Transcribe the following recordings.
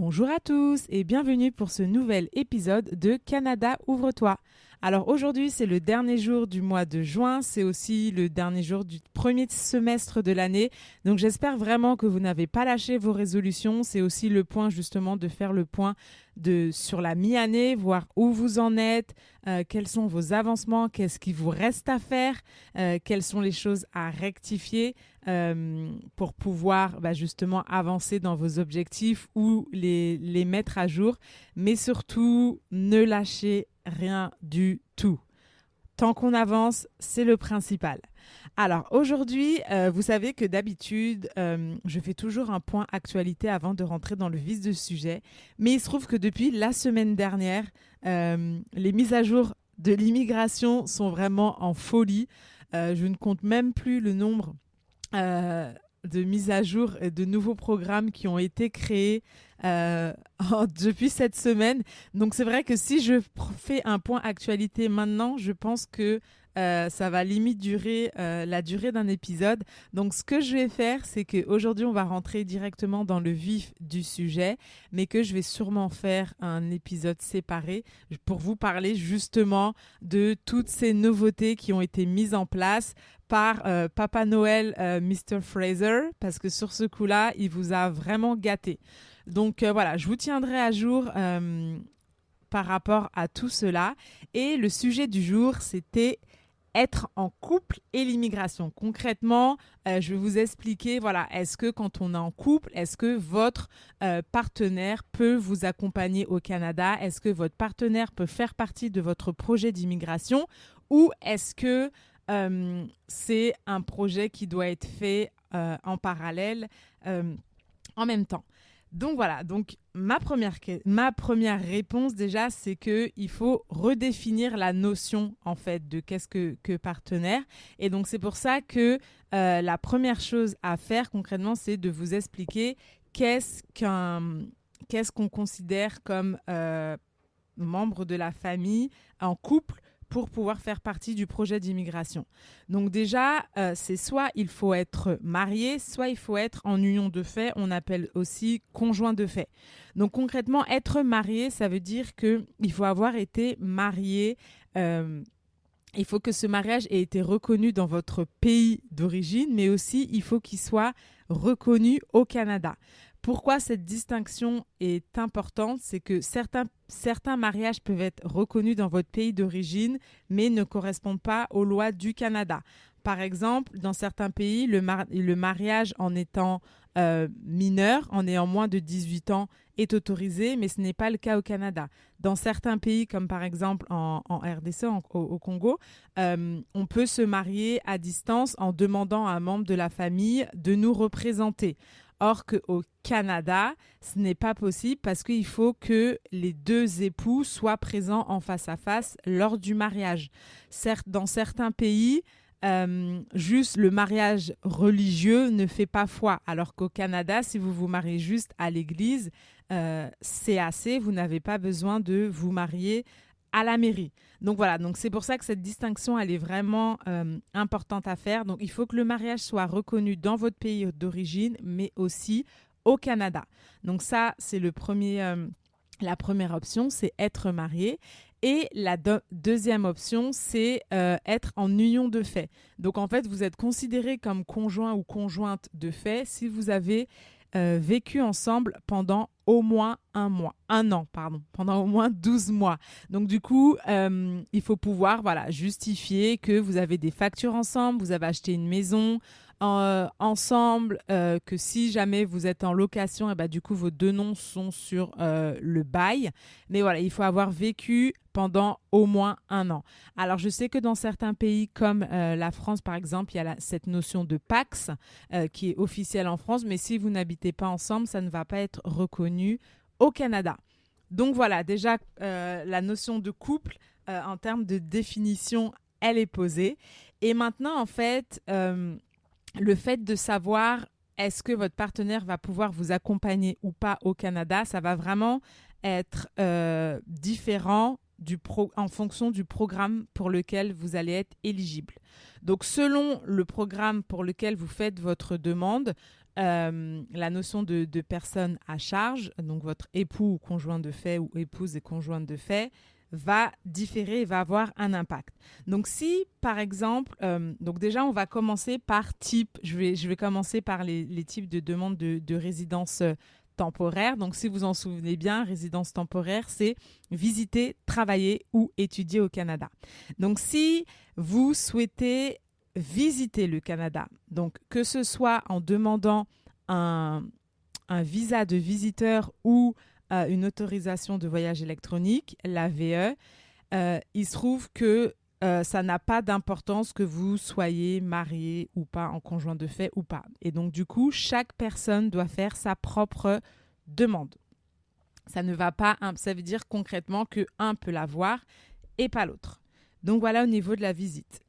Bonjour à tous et bienvenue pour ce nouvel épisode de Canada Ouvre-toi. Alors aujourd'hui c'est le dernier jour du mois de juin, c'est aussi le dernier jour du premier semestre de l'année, donc j'espère vraiment que vous n'avez pas lâché vos résolutions, c'est aussi le point justement de faire le point de, sur la mi-année, voir où vous en êtes, euh, quels sont vos avancements, qu'est-ce qui vous reste à faire, euh, quelles sont les choses à rectifier euh, pour pouvoir bah, justement avancer dans vos objectifs ou les, mettre à jour. Mais surtout, ne lâchez rien du tout. Tant qu'on avance, c'est le principal. Alors aujourd'hui, euh, vous savez que d'habitude, euh, je fais toujours un point actualité avant de rentrer dans le vif du sujet. Mais il se trouve que depuis la semaine dernière, euh, les mises à jour de l'immigration sont vraiment en folie. je ne compte même plus le nombre de mises à jour et de nouveaux programmes qui ont été créés depuis cette semaine. Donc c'est vrai que si je fais un point actualité maintenant, je pense que euh, ça va limite durer euh, la durée d'un épisode. Donc, ce que je vais faire, c'est qu'aujourd'hui, on va rentrer directement dans le vif du sujet, mais que je vais sûrement faire un épisode séparé pour vous parler justement de toutes ces nouveautés qui ont été mises en place par euh, Papa Noël, Mr. Fraser, parce que sur ce coup-là, il vous a vraiment gâté. Donc voilà, je vous tiendrai à jour par rapport à tout cela. Et le sujet du jour, c'était être en couple et l'immigration. Concrètement, euh, je vais vous expliquer, voilà, est-ce que quand on est en couple, est-ce que votre euh, partenaire peut vous accompagner au Canada? Est-ce que votre partenaire peut faire partie de votre projet d'immigration? Ou est-ce que euh, c'est un projet qui doit être fait en parallèle, en même temps? Donc voilà, donc ma première, ma première réponse déjà, c'est que il faut redéfinir la notion en fait de qu'est-ce que, que partenaire. Et donc c'est pour ça que euh, la première chose à faire concrètement, c'est de vous expliquer qu'est-ce qu'on considère comme euh, membre de la famille en couple pour pouvoir faire partie du projet d'immigration. Donc déjà, euh, c'est soit il faut être marié, soit il faut être en union de fait, on appelle aussi conjoint de fait. Donc concrètement, être marié, ça veut dire qu'il faut avoir été marié. Euh, il faut que ce mariage ait été reconnu dans votre pays d'origine, mais aussi il faut qu'il soit reconnu au Canada. Pourquoi cette distinction est importante C'est que certains, mariages peuvent être reconnus dans votre pays d'origine, mais ne correspondent pas aux lois du Canada. Par exemple, dans certains pays, le, le mariage en étant euh, mineur, en ayant moins de 18 ans, est autorisé, mais ce n'est pas le cas au Canada. Dans certains pays, comme par exemple en, RDC, au, Congo, euh, on peut se marier à distance en demandant à un membre de la famille de nous représenter. Or qu'au Canada, ce n'est pas possible parce qu'il faut que les deux époux soient présents en face à face lors du mariage. Certes, dans certains pays, euh, juste le mariage religieux ne fait pas foi, alors qu'au Canada, si vous vous mariez juste à l'église, euh, c'est assez, vous n'avez pas besoin de vous marier à la mairie. Donc voilà, donc c'est pour ça que cette distinction, elle est vraiment euh, importante à faire. Donc il faut que le mariage soit reconnu dans votre pays d'origine, mais aussi au Canada. Donc ça, c'est le premier, euh, la première option, c'est être marié. Et la deuxième option, c'est euh, être en union de fait. Donc en fait, vous êtes considéré comme conjoint ou conjointe de fait si vous avez euh, vécu ensemble pendant au moins un mois, un an, pardon, pendant au moins 12 mois. Donc du coup, euh, il faut pouvoir voilà, justifier que vous avez des factures ensemble, vous avez acheté une maison, ensemble que si jamais vous êtes en location, et bah, du coup, vos deux noms sont sur le bail. Mais voilà, il faut avoir vécu pendant au moins un an. Alors je sais que dans certains pays comme euh, la France par exemple, il y a cette notion de Pax euh, qui est officielle en France, mais si vous n'habitez pas ensemble, ça ne va pas être reconnu au Canada. Donc voilà, déjà euh, la notion de couple en termes de définition, elle est posée. Et maintenant en fait, le fait de savoir est-ce que votre partenaire va pouvoir vous accompagner ou pas au Canada, ça va vraiment être différent en fonction du programme pour lequel vous allez être éligible. Donc selon le programme pour lequel vous faites votre demande, euh, la notion de, de, personne à charge, donc votre époux ou conjoint de fait ou épouse et conjointe de fait, va différer et va avoir un impact. Donc si par exemple, euh, donc déjà on va commencer par type, je vais, je vais commencer par les, types de demandes de, de résidence temporaire. Donc, si vous en souvenez bien, résidence temporaire, c'est visiter, travailler ou étudier au Canada. Donc, si vous souhaitez visiter le Canada, donc que ce soit en demandant un, visa de visiteur ou une autorisation de voyage électronique, la VE, euh, il se trouve que euh, ça n'a pas d'importance que vous soyez marié ou pas, en conjoint de fait ou pas. Et donc, du coup, chaque personne doit faire sa propre demande. Ça ne va pas, ça veut dire concrètement que un peut l'avoir et pas l'autre. Donc voilà au niveau de la visite.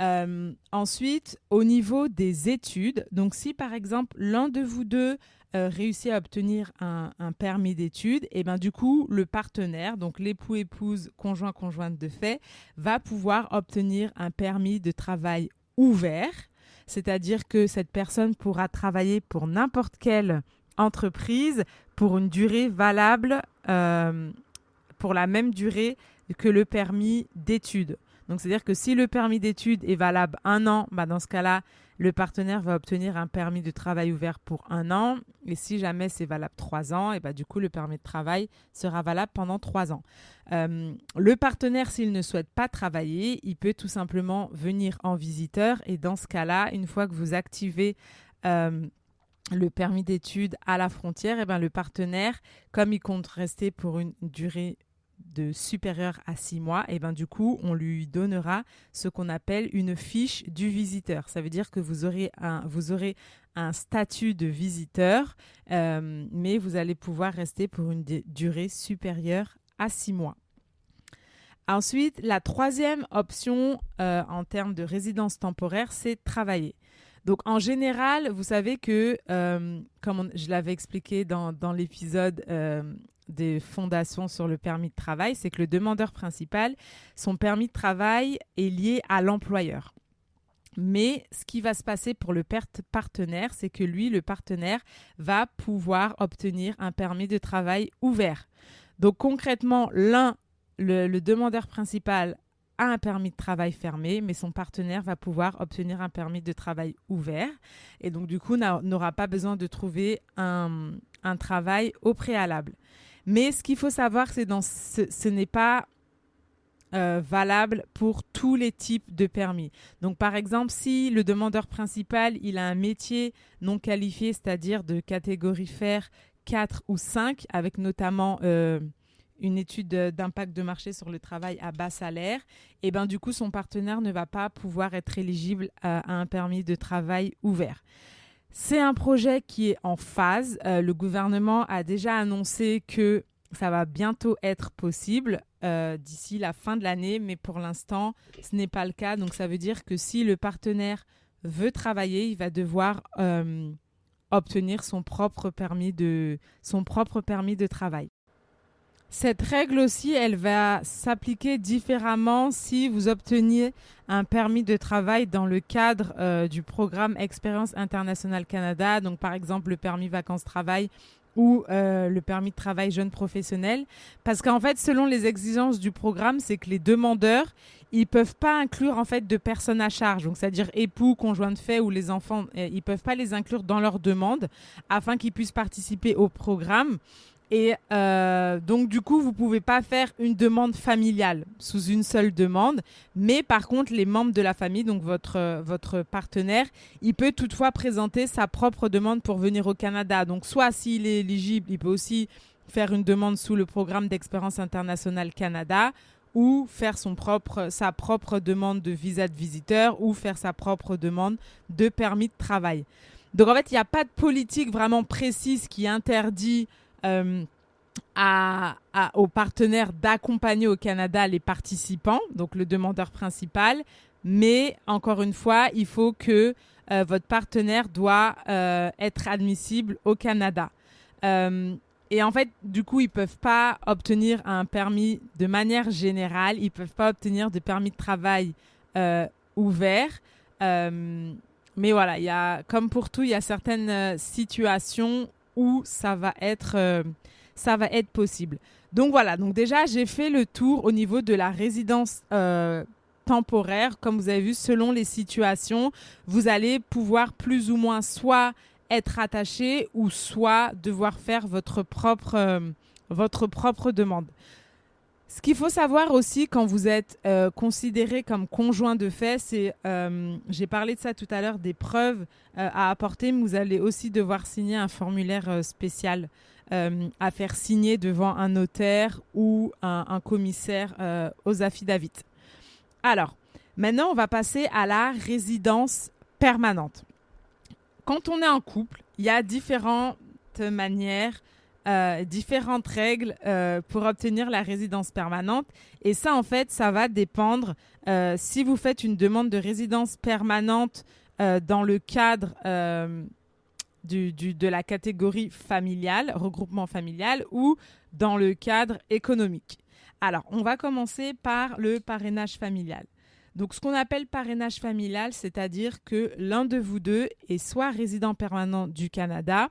Euh, ensuite, au niveau des études, donc si par exemple l'un de vous deux euh, réussit à obtenir un, permis d'études, et ben du coup le partenaire, donc l'époux épouse conjoint conjointe de fait, va pouvoir obtenir un permis de travail ouvert, c'est-à-dire que cette personne pourra travailler pour n'importe quelle entreprise pour une durée valable euh, pour la même durée que le permis d'études. Donc, c'est-à-dire que si le permis d'études est valable un an, bah dans ce cas-là, le partenaire va obtenir un permis de travail ouvert pour un an. Et si jamais c'est valable trois ans, et bah, du coup, le permis de travail sera valable pendant trois ans. Euh, le partenaire, s'il ne souhaite pas travailler, il peut tout simplement venir en visiteur. Et dans ce cas-là, une fois que vous activez euh, le permis d'études à la frontière, et eh ben le partenaire, comme il compte rester pour une durée de supérieure à six mois, et eh ben du coup, on lui donnera ce qu'on appelle une fiche du visiteur. Ça veut dire que vous aurez un, statut de visiteur, euh, mais vous allez pouvoir rester pour une durée supérieure à six mois. Ensuite, la troisième option euh, en termes de résidence temporaire, c'est travailler. Donc en général, vous savez que, euh, comme je l'avais expliqué dans, l'épisode des fondations sur le permis de travail, c'est que le demandeur principal, son permis de travail est lié à l'employeur. Mais ce qui va se passer pour le partenaire, c'est que lui, le partenaire, va pouvoir obtenir un permis de travail ouvert. Donc concrètement, l'un, le demandeur principal a un permis de travail fermé, mais son partenaire va pouvoir obtenir un permis de travail ouvert. Et donc, du coup, n'aura pas besoin de trouver un, travail au préalable. Mais ce qu'il faut savoir, c'est que ce, n'est pas euh, valable pour tous les types de permis. Donc, par exemple, si le demandeur principal, il a un métier non qualifié, c'est-à-dire de catégorie fer 4 ou 5, avec notamment... Euh, une étude d'impact de marché sur le travail à bas salaire, et ben du coup son partenaire ne va pas pouvoir être éligible à, un permis de travail ouvert. C'est un projet qui est en phase. Euh, le gouvernement a déjà annoncé que ça va bientôt être possible euh, d'ici la fin de l'année, mais pour l'instant, ce n'est pas le cas. Donc ça veut dire que si le partenaire veut travailler, il va devoir euh, obtenir son propre permis de son propre permis de travail. Cette règle aussi, elle va s'appliquer différemment si vous obteniez un permis de travail dans le cadre euh, du programme Expérience internationale Canada, donc par exemple le permis vacances-travail ou euh, le permis de travail jeune professionnel. Parce qu'en fait, selon les exigences du programme, c'est que les demandeurs, ils peuvent pas inclure en fait de personnes à charge, donc c'est-à-dire époux, conjoint de fait ou les enfants, euh, ils peuvent pas les inclure dans leur demande afin qu'ils puissent participer au programme. Et euh, donc, du coup, vous ne pouvez pas faire une demande familiale sous une seule demande. Mais par contre, les membres de la famille, donc votre, votre partenaire, il peut toutefois présenter sa propre demande pour venir au Canada. Donc, soit s'il est éligible, il peut aussi faire une demande sous le programme d'expérience internationale Canada ou faire son propre, sa propre demande de visa de visiteur ou faire sa propre demande de permis de travail. Donc en fait, il n'y a pas de politique vraiment précise qui interdit euh, à, aux partenaires d'accompagner au Canada les participants, donc le demandeur principal. Mais encore une fois, il faut que euh, votre partenaire doit euh, être admissible au Canada. et en fait, du coup, ils peuvent pas obtenir un permis de manière générale. Ils peuvent pas obtenir de permis de travail ouvert. mais voilà, il y a, comme pour tout, il y a certaines situations où ça va être, euh, ça va être possible. Donc voilà, donc déjà j'ai fait le tour au niveau de la résidence euh, temporaire. Comme vous avez vu, selon les situations, vous allez pouvoir plus ou moins soit être attaché ou soit devoir faire votre propre, euh, votre propre demande. Ce qu'il faut savoir aussi quand vous êtes euh, considéré comme conjoint de fait, c'est, euh, j'ai parlé de ça tout à l'heure, des preuves euh, à apporter, mais vous allez aussi devoir signer un formulaire spécial à faire signer devant un notaire ou un, commissaire aux affidavits. Alors, maintenant, on va passer à la résidence permanente. Quand on est en couple, il y a différentes manières euh, différentes règles euh, pour obtenir la résidence permanente. Et ça, en fait, ça va dépendre euh, si vous faites une demande de résidence permanente dans le cadre du, de la catégorie familiale, regroupement familial, ou dans le cadre économique. Alors, on va commencer par le parrainage familial. Donc, ce qu'on appelle parrainage familial, c'est-à-dire que l'un de vous deux est soit résident permanent du Canada,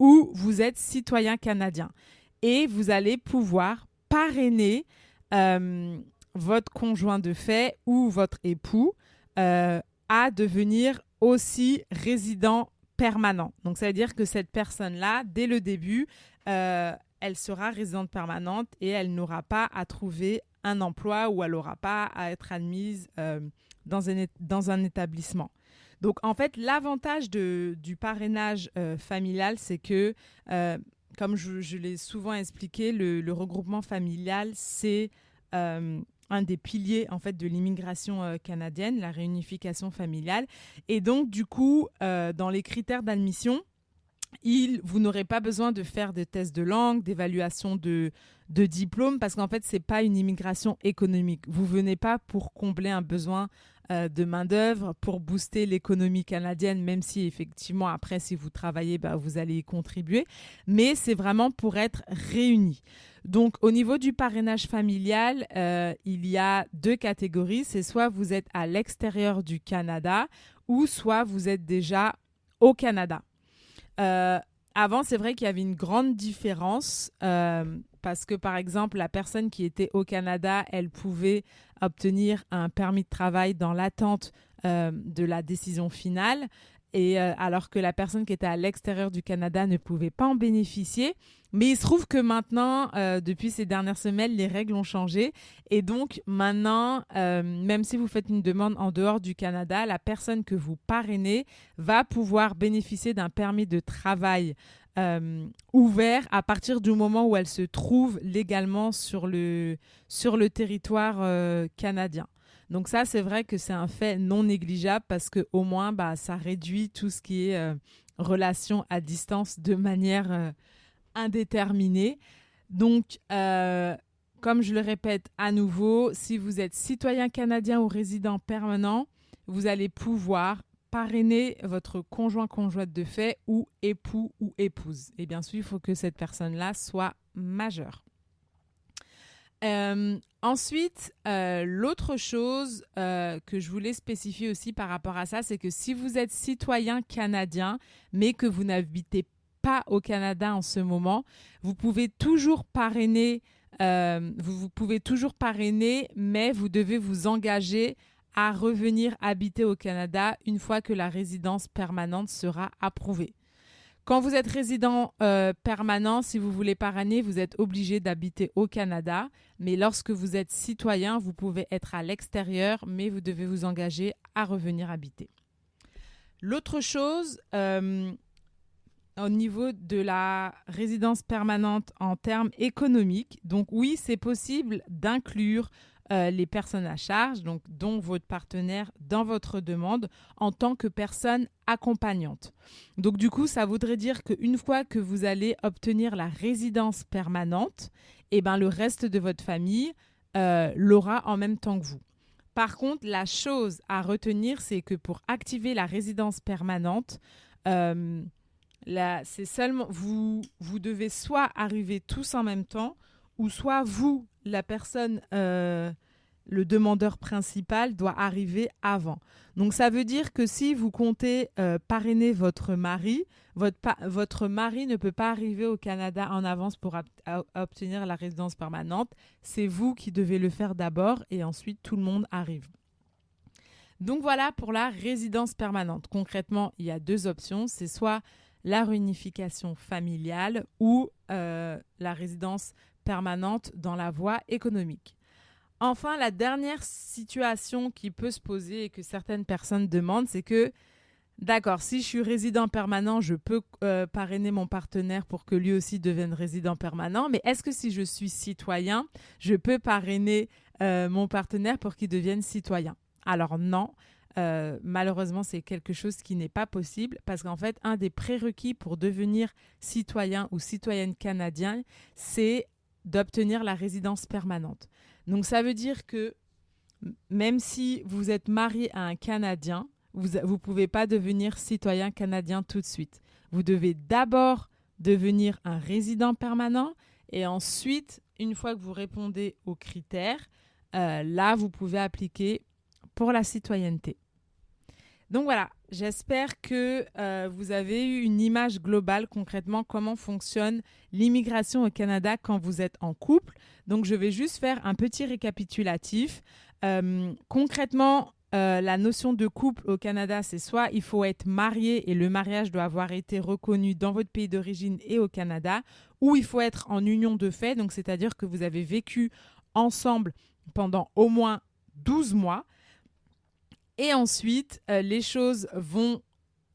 où vous êtes citoyen canadien et vous allez pouvoir parrainer euh, votre conjoint de fait ou votre époux euh, à devenir aussi résident permanent. Donc, ça veut dire que cette personne-là, dès le début, euh, elle sera résidente permanente et elle n'aura pas à trouver un emploi ou elle n'aura pas à être admise dans, un, dans un établissement. Donc, en fait, l'avantage du parrainage euh, familial, c'est que, euh, comme je, l'ai souvent expliqué, le, regroupement familial, c'est euh, un des piliers en fait de l'immigration canadienne, la réunification familiale. Et donc, du coup, dans les critères d'admission, vous n'aurez pas besoin de faire des tests de langue, d'évaluation de, de diplôme, parce qu'en fait, ce n'est pas une immigration économique. Vous venez pas pour combler un besoin de main-d'œuvre pour booster l'économie canadienne, même si effectivement, après, si vous travaillez, bah, vous allez y contribuer. Mais c'est vraiment pour être réunis. Donc, au niveau du parrainage familial, euh, il y a deux catégories. C'est soit vous êtes à l'extérieur du Canada ou soit vous êtes déjà au Canada. Euh, avant, c'est vrai qu'il y avait une grande différence parce que, par exemple, la personne qui était au Canada, elle pouvait obtenir un permis de travail dans l'attente euh, de la décision finale. Et euh, alors que la personne qui était à l'extérieur du Canada ne pouvait pas en bénéficier. Mais il se trouve que maintenant, euh, depuis ces dernières semaines, les règles ont changé. Et donc maintenant, même si vous faites une demande en dehors du Canada, la personne que vous parrainez va pouvoir bénéficier d'un permis de travail euh, ouvert à partir du moment où elle se trouve légalement sur le, sur le territoire euh, canadien. Donc ça, c'est vrai que c'est un fait non négligeable parce que au moins, bah, ça réduit tout ce qui est euh, relation à distance de manière indéterminée. Donc, comme je le répète à nouveau, si vous êtes citoyen canadien ou résident permanent, vous allez pouvoir parrainer votre conjoint conjointe de fait ou époux ou épouse. Et bien sûr, il faut que cette personne-là soit majeure. Euh, ensuite, euh, l'autre chose euh, que je voulais spécifier aussi par rapport à ça, c'est que si vous êtes citoyen canadien, mais que vous n'habitez pas au Canada en ce moment, vous pouvez toujours parrainer, vous, vous, pouvez toujours parrainer, mais vous devez vous engager à revenir habiter au Canada une fois que la résidence permanente sera approuvée. Quand vous êtes résident euh, permanent, si vous voulez parrainer, vous êtes obligé d'habiter au Canada. Mais lorsque vous êtes citoyen, vous pouvez être à l'extérieur, mais vous devez vous engager à revenir habiter. L'autre chose, euh, au niveau de la résidence permanente en termes économiques, donc oui, c'est possible d'inclure euh, les personnes à charge, donc dont votre partenaire, dans votre demande en tant que personne accompagnante. Donc du coup, ça voudrait dire qu'une fois que vous allez obtenir la résidence permanente, eh ben, le reste de votre famille euh, l'aura en même temps que vous. Par contre, la chose à retenir, c'est que pour activer la résidence permanente, euh, c'est seulement vous, vous devez soit arriver tous en même temps, ou soit vous, la personne, euh, le demandeur principal, doit arriver avant. Donc ça veut dire que si vous comptez euh, parrainer votre mari, votre, mari ne peut pas arriver au Canada en avance pour obtenir la résidence permanente. C'est vous qui devez le faire d'abord et ensuite tout le monde arrive. Donc voilà pour la résidence permanente. Concrètement, il y a deux options. C'est soit la réunification familiale ou euh, la résidence permanente dans la voie économique. Enfin, la dernière situation qui peut se poser et que certaines personnes demandent, c'est que, d'accord, si je suis résident permanent, je peux euh, parrainer mon partenaire pour que lui aussi devienne résident permanent, mais est-ce que si je suis citoyen, je peux parrainer euh, mon partenaire pour qu'il devienne citoyen? Alors non. Euh, malheureusement, c'est quelque chose qui n'est pas possible parce qu'en fait, un des prérequis pour devenir citoyen ou citoyenne canadien, c'est d'obtenir la résidence permanente. Donc ça veut dire que même si vous êtes marié à un Canadien, vous ne pouvez pas devenir citoyen canadien tout de suite. Vous devez d'abord devenir un résident permanent et ensuite, une fois que vous répondez aux critères, euh, là, vous pouvez appliquer pour la citoyenneté. Donc voilà, j'espère que euh, vous avez eu une image globale concrètement comment fonctionne l'immigration au Canada quand vous êtes en couple. Donc je vais juste faire un petit récapitulatif. Euh, concrètement, euh, la notion de couple au Canada, c'est soit il faut être marié et le mariage doit avoir été reconnu dans votre pays d'origine et au Canada, ou il faut être en union de fait, donc c'est-à-dire que vous avez vécu ensemble pendant au moins 12 mois. Et ensuite, euh, les choses vont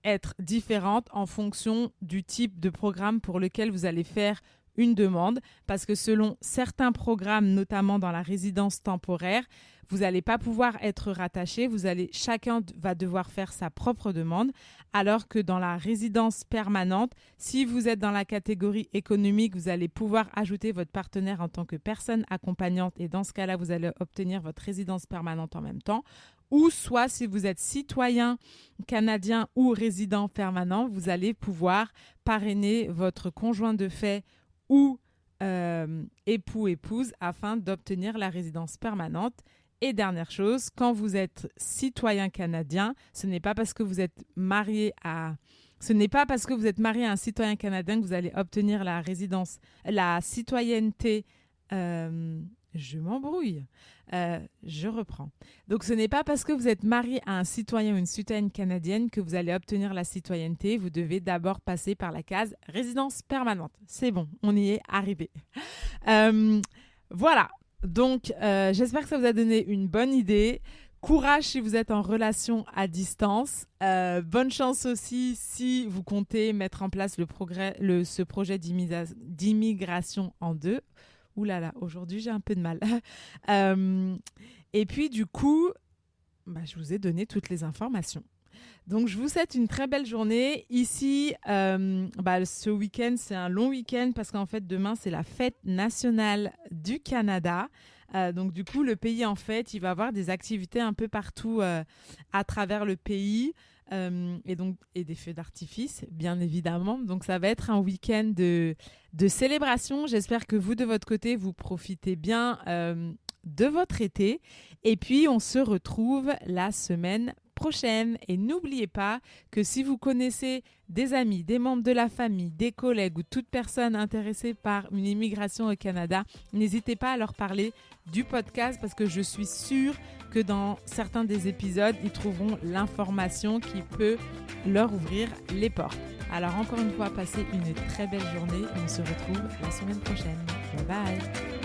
être différentes en fonction du type de programme pour lequel vous allez faire une demande, parce que selon certains programmes, notamment dans la résidence temporaire, vous n'allez pas pouvoir être rattaché, vous allez chacun va devoir faire sa propre demande, alors que dans la résidence permanente, si vous êtes dans la catégorie économique, vous allez pouvoir ajouter votre partenaire en tant que personne accompagnante. Et dans ce cas-là, vous allez obtenir votre résidence permanente en même temps ou soit si vous êtes citoyen canadien ou résident permanent, vous allez pouvoir parrainer votre conjoint de fait ou euh, époux, épouse afin d'obtenir la résidence permanente. Et dernière chose, quand vous êtes citoyen canadien, ce n'est pas parce que vous êtes marié à ce n'est pas parce que vous êtes marié à un citoyen canadien que vous allez obtenir la résidence, la citoyenneté euh, je m'embrouille. Euh, je reprends. Donc ce n'est pas parce que vous êtes marié à un citoyen ou une citoyenne canadienne que vous allez obtenir la citoyenneté. Vous devez d'abord passer par la case résidence permanente. C'est bon, on y est arrivé. Euh, voilà. Donc euh, j'espère que ça vous a donné une bonne idée. Courage si vous êtes en relation à distance. bonne chance aussi si vous comptez mettre en place ce projet d'immigration en deux. Ouh là là, aujourd'hui j'ai un peu de mal. Euh, et puis du coup, bah, je vous ai donné toutes les informations. Donc je vous souhaite une très belle journée. Ici, euh, bah, ce week-end, c'est un long week-end parce qu'en fait, demain, c'est la fête nationale du Canada. Euh, donc du coup, le pays, en fait, il va avoir des activités un peu partout à travers le pays. Euh, et donc et des feux d'artifice, bien évidemment. Donc ça va être un week-end de, de célébration. J'espère que vous, de votre côté, vous profitez bien euh, de votre été. Et puis, on se retrouve la semaine prochaine. Et n'oubliez pas que si vous connaissez des amis, des membres de la famille, des collègues ou toute personne intéressée par une immigration au Canada, n'hésitez pas à leur parler du podcast parce que je suis sûre que dans certains des épisodes, ils trouveront l'information qui peut leur ouvrir les portes. Alors encore une fois, passez une très belle journée. On se retrouve la semaine prochaine. Bye bye